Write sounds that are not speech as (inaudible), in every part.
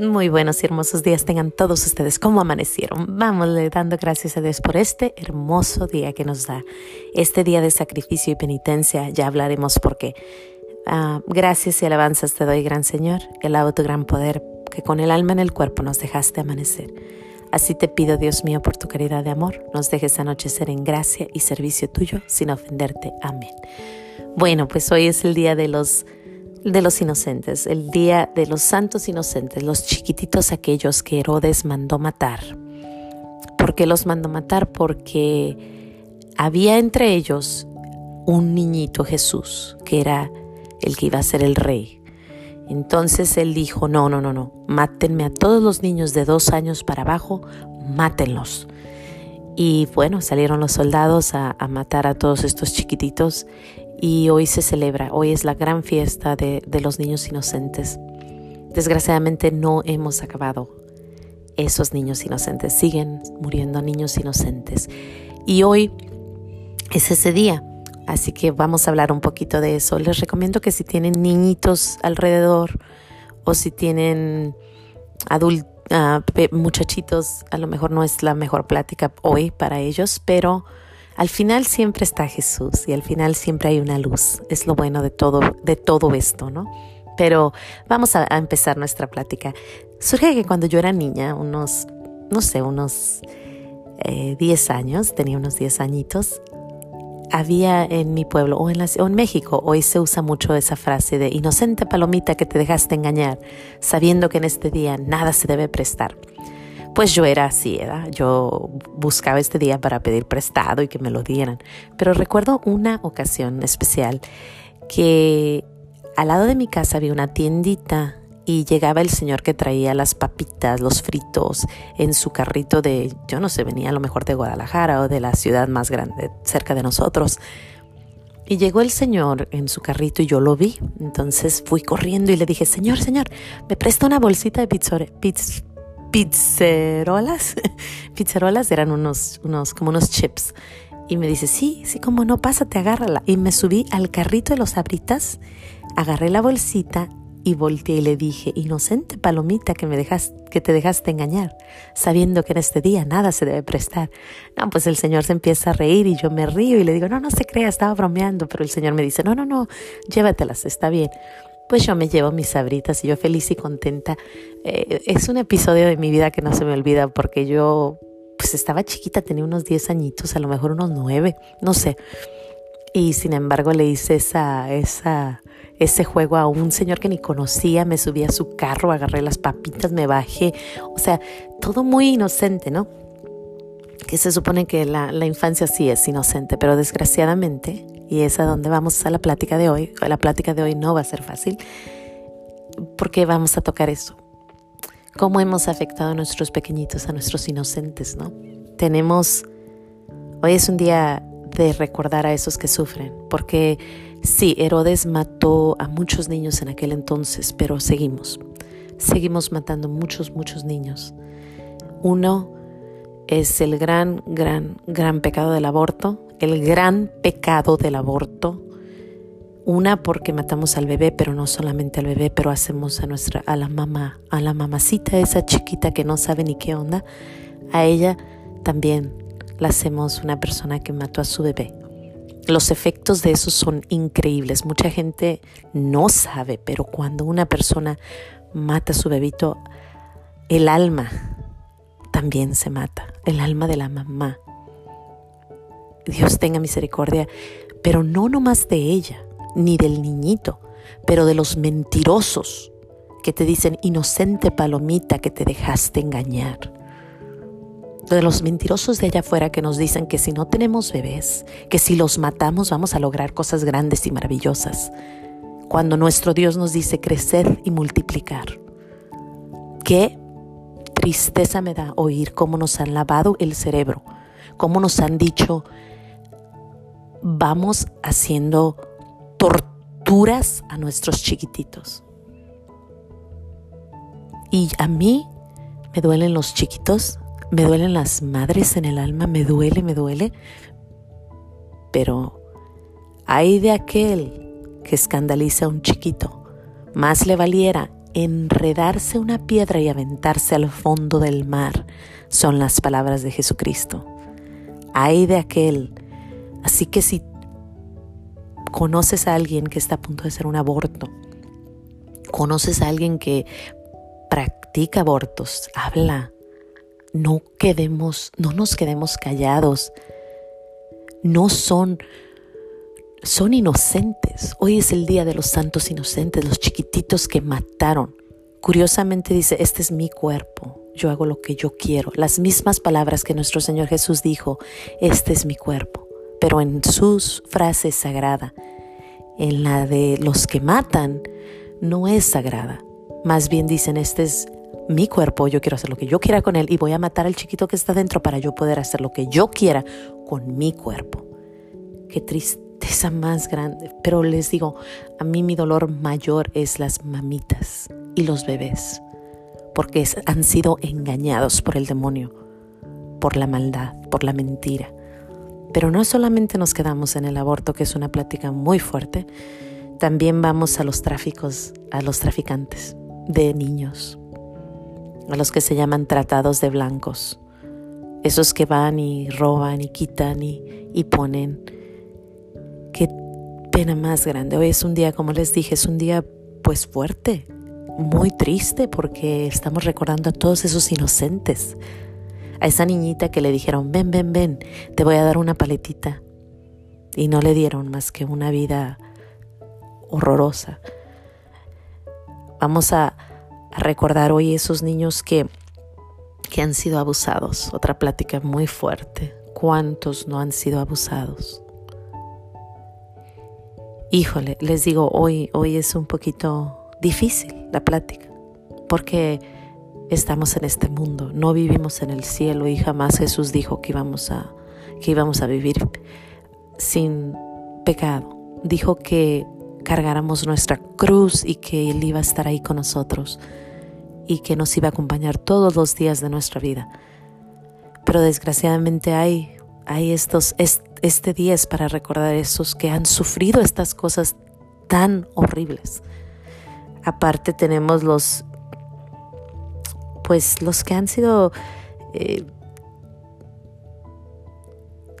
Muy buenos y hermosos días tengan todos ustedes. ¿Cómo amanecieron? Vamos dando gracias a Dios por este hermoso día que nos da. Este día de sacrificio y penitencia, ya hablaremos por qué. Ah, gracias y alabanzas te doy, gran Señor. Alabo tu gran poder, que con el alma en el cuerpo nos dejaste amanecer. Así te pido, Dios mío, por tu caridad de amor, nos dejes anochecer en gracia y servicio tuyo sin ofenderte. Amén. Bueno, pues hoy es el día de los de los inocentes, el día de los santos inocentes, los chiquititos aquellos que Herodes mandó matar. ¿Por qué los mandó matar? Porque había entre ellos un niñito Jesús, que era el que iba a ser el rey. Entonces él dijo, no, no, no, no, mátenme a todos los niños de dos años para abajo, mátenlos. Y bueno, salieron los soldados a, a matar a todos estos chiquititos y hoy se celebra, hoy es la gran fiesta de, los niños inocentes. Desgraciadamente no hemos acabado. Esos niños inocentes siguen muriendo niños inocentes. Y hoy es ese día, así que vamos a hablar un poquito de eso. Les recomiendo que si tienen niñitos alrededor o si tienen adultos, ah, muchachitos, a lo mejor no es la mejor plática hoy para ellos, pero al final siempre está Jesús y al final siempre hay una luz. Es lo bueno de todo, de todo esto, ¿no? Pero vamos a, empezar nuestra plática. Surge que cuando yo era niña, unos, no sé, unos 10 eh, años, tenía unos 10 añitos, había en mi pueblo o en, o en México, hoy se usa mucho esa frase de inocente palomita que te dejaste engañar, sabiendo que en este día nada se debe prestar pues yo era así, ¿verdad? Yo buscaba este día para pedir prestado y que me lo dieran. Pero recuerdo una ocasión especial que al lado de mi casa había una tiendita y llegaba el señor que traía las papitas, los fritos en su carrito de, yo no sé, venía a lo mejor de Guadalajara o de la ciudad más grande cerca de nosotros. Y llegó el señor en su carrito y yo lo vi. Entonces fui corriendo y le dije, señor, señor, ¿me presta una bolsita de pizza, pizzerolas. (laughs) pizzerolas eran unos, unos, como unos chips. Y me dice, sí, sí, como no, pásate, agárrala. Y me subí al carrito de los abritas, agarré la bolsita y volteé y le dije, inocente palomita que me dejas, que te dejaste engañar, sabiendo que en este día nada se debe prestar. No, pues el Señor se empieza a reír y yo me río y le digo, no, no se crea, estaba bromeando, pero el Señor me dice, no, no, no, llévatelas, está bien pues yo me llevo mis sabritas y yo feliz y contenta. Eh, es un episodio de mi vida que no se me olvida porque yo pues estaba chiquita, tenía unos 10 añitos, a lo mejor unos 9, no sé. Y sin embargo le hice esa, esa, ese juego a un señor que ni conocía, me subí a su carro, agarré las papitas, me bajé, o sea, todo muy inocente, ¿no? Que se supone que la, la infancia sí es inocente, pero desgraciadamente y es a donde vamos a la plática de hoy. La plática de hoy no va a ser fácil porque vamos a tocar eso. Cómo hemos afectado a nuestros pequeñitos, a nuestros inocentes, ¿no? Tenemos, hoy es un día de recordar a esos que sufren, porque sí, Herodes mató a muchos niños en aquel entonces, pero seguimos, seguimos matando muchos, muchos niños. Uno es el gran, gran, gran pecado del aborto, el gran pecado del aborto. Una porque matamos al bebé, pero no solamente al bebé, pero hacemos a nuestra a la mamá, a la mamacita esa chiquita que no sabe ni qué onda, a ella también la hacemos una persona que mató a su bebé. Los efectos de eso son increíbles. Mucha gente no sabe, pero cuando una persona mata a su bebito, el alma también se mata, el alma de la mamá Dios tenga misericordia, pero no nomás de ella, ni del niñito, pero de los mentirosos que te dicen, inocente palomita que te dejaste engañar. De los mentirosos de allá afuera que nos dicen que si no tenemos bebés, que si los matamos vamos a lograr cosas grandes y maravillosas. Cuando nuestro Dios nos dice crecer y multiplicar. Qué tristeza me da oír cómo nos han lavado el cerebro, cómo nos han dicho vamos haciendo torturas a nuestros chiquititos. Y a mí me duelen los chiquitos, me duelen las madres en el alma, me duele, me duele. Pero hay de aquel que escandaliza a un chiquito. Más le valiera enredarse una piedra y aventarse al fondo del mar, son las palabras de Jesucristo. Ay de aquel. Así que si conoces a alguien que está a punto de hacer un aborto, conoces a alguien que practica abortos, habla. No quedemos, no nos quedemos callados. No son son inocentes. Hoy es el día de los santos inocentes, los chiquititos que mataron. Curiosamente dice, este es mi cuerpo, yo hago lo que yo quiero. Las mismas palabras que nuestro Señor Jesús dijo, este es mi cuerpo. Pero en sus frases sagrada, en la de los que matan, no es sagrada. Más bien dicen, este es mi cuerpo, yo quiero hacer lo que yo quiera con él y voy a matar al chiquito que está dentro para yo poder hacer lo que yo quiera con mi cuerpo. Qué tristeza más grande. Pero les digo, a mí mi dolor mayor es las mamitas y los bebés, porque han sido engañados por el demonio, por la maldad, por la mentira. Pero no solamente nos quedamos en el aborto, que es una plática muy fuerte, también vamos a los tráficos, a los traficantes de niños, a los que se llaman tratados de blancos, esos que van y roban y quitan y, y ponen. Qué pena más grande. Hoy es un día, como les dije, es un día pues fuerte, muy triste porque estamos recordando a todos esos inocentes. A esa niñita que le dijeron, ven, ven, ven, te voy a dar una paletita. Y no le dieron más que una vida horrorosa. Vamos a, recordar hoy esos niños que, que han sido abusados. Otra plática muy fuerte. ¿Cuántos no han sido abusados? Híjole, les digo, hoy, hoy es un poquito difícil la plática, porque estamos en este mundo, no vivimos en el cielo y jamás Jesús dijo que íbamos a, que íbamos a vivir sin pecado. Dijo que cargáramos nuestra cruz y que Él iba a estar ahí con nosotros y que nos iba a acompañar todos los días de nuestra vida. Pero desgraciadamente hay, hay estos, este día es para recordar a esos que han sufrido estas cosas tan horribles. Aparte tenemos los, pues los que han sido eh,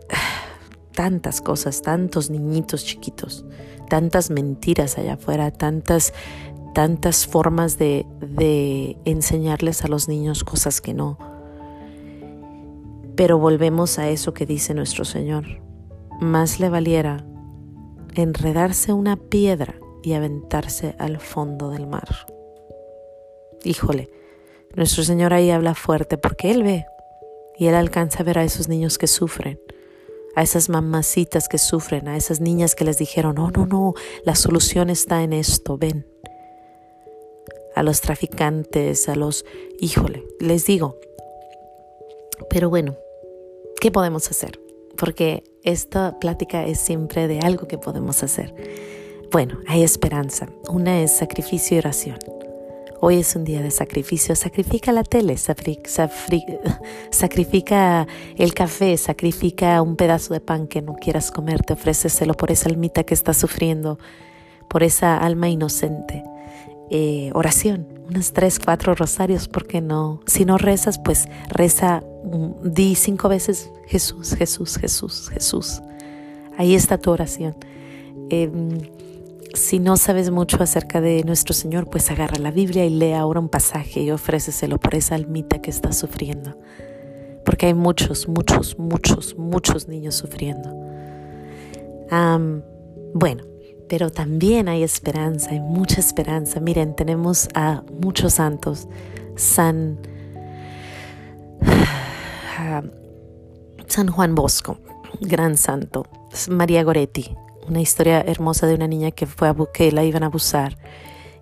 (sighs) tantas cosas, tantos niñitos chiquitos tantas mentiras allá afuera, tantas, tantas formas de, de enseñarles a los niños cosas que no. Pero volvemos a eso que dice nuestro Señor. Más le valiera enredarse una piedra y aventarse al fondo del mar. Híjole, nuestro Señor ahí habla fuerte porque Él ve y Él alcanza a ver a esos niños que sufren a esas mamacitas que sufren, a esas niñas que les dijeron, no, no, no, la solución está en esto, ven. A los traficantes, a los, híjole, les digo, pero bueno, ¿qué podemos hacer? Porque esta plática es siempre de algo que podemos hacer. Bueno, hay esperanza. Una es sacrificio y oración. Hoy es un día de sacrificio. Sacrifica la tele, (laughs) sacrifica el café, sacrifica un pedazo de pan que no quieras comerte, ofréceselo por esa almita que está sufriendo, por esa alma inocente. Eh, oración, unas tres, cuatro rosarios, porque no? Si no rezas, pues reza, mm, di cinco veces Jesús, Jesús, Jesús, Jesús. Ahí está tu oración. Em, si no sabes mucho acerca de nuestro Señor, pues agarra la Biblia y lee ahora un pasaje y ofréceselo por esa almita que está sufriendo. Porque hay muchos, muchos, muchos, muchos niños sufriendo. bueno, pero también hay esperanza, hay mucha esperanza. Miren, tenemos a muchos santos. San, San Juan Bosco, gran santo. María Goretti, una historia hermosa de una niña que fue a que la iban a abusar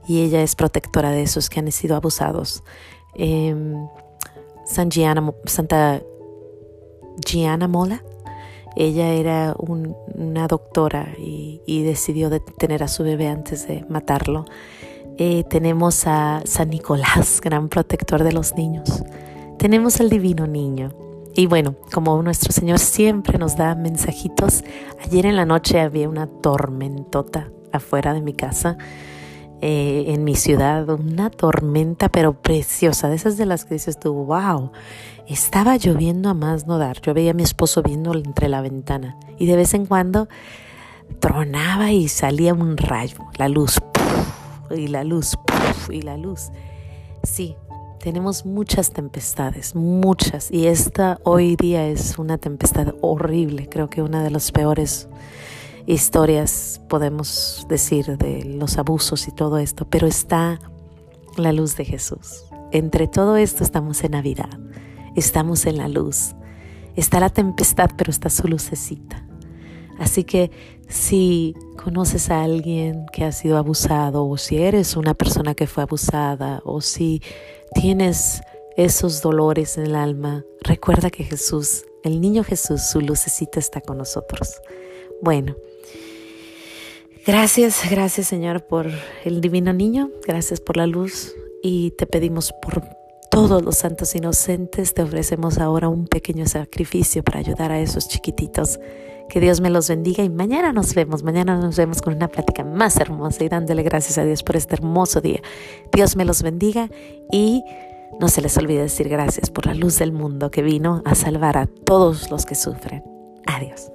y ella es protectora de esos que han sido abusados. Em, San Santa Gianna Mola, ella era una doctora y, decidió detener a su bebé antes de matarlo. Eh, tenemos a San Nicolás, (laughs) gran protector de los niños. Tenemos al divino niño, y bueno, como nuestro Señor siempre nos da mensajitos, ayer en la noche había una tormentota afuera de mi casa eh, en mi ciudad, una tormenta pero preciosa, de esas de las que dices tú, wow, estaba lloviendo a más no dar. Yo veía a mi esposo viendo entre la ventana y de vez en cuando tronaba y salía un rayo, la luz, y la luz, y la luz. Sí, tenemos muchas tempestades, muchas, y esta hoy día es una tempestad horrible, creo que una de las peores historias podemos decir de los abusos y todo esto, pero está la luz de Jesús. Entre todo esto estamos en Navidad, estamos en la luz, está la tempestad, pero está su lucecita. Así que si conoces a alguien que ha sido abusado o si eres una persona que fue abusada o si tienes esos dolores en el alma, recuerda que Jesús, el niño Jesús, su lucecita está con nosotros. Bueno, gracias, gracias Señor por el divino niño, gracias por la luz y te pedimos por todos los santos inocentes, te ofrecemos ahora un pequeño sacrificio para ayudar a esos chiquititos que Dios me los bendiga y mañana nos vemos, mañana nos vemos con una plática más hermosa y dándole gracias a Dios por este hermoso día. Dios me los bendiga y no se les olvide decir gracias por la luz del mundo que vino a salvar a todos los que sufren. Adiós.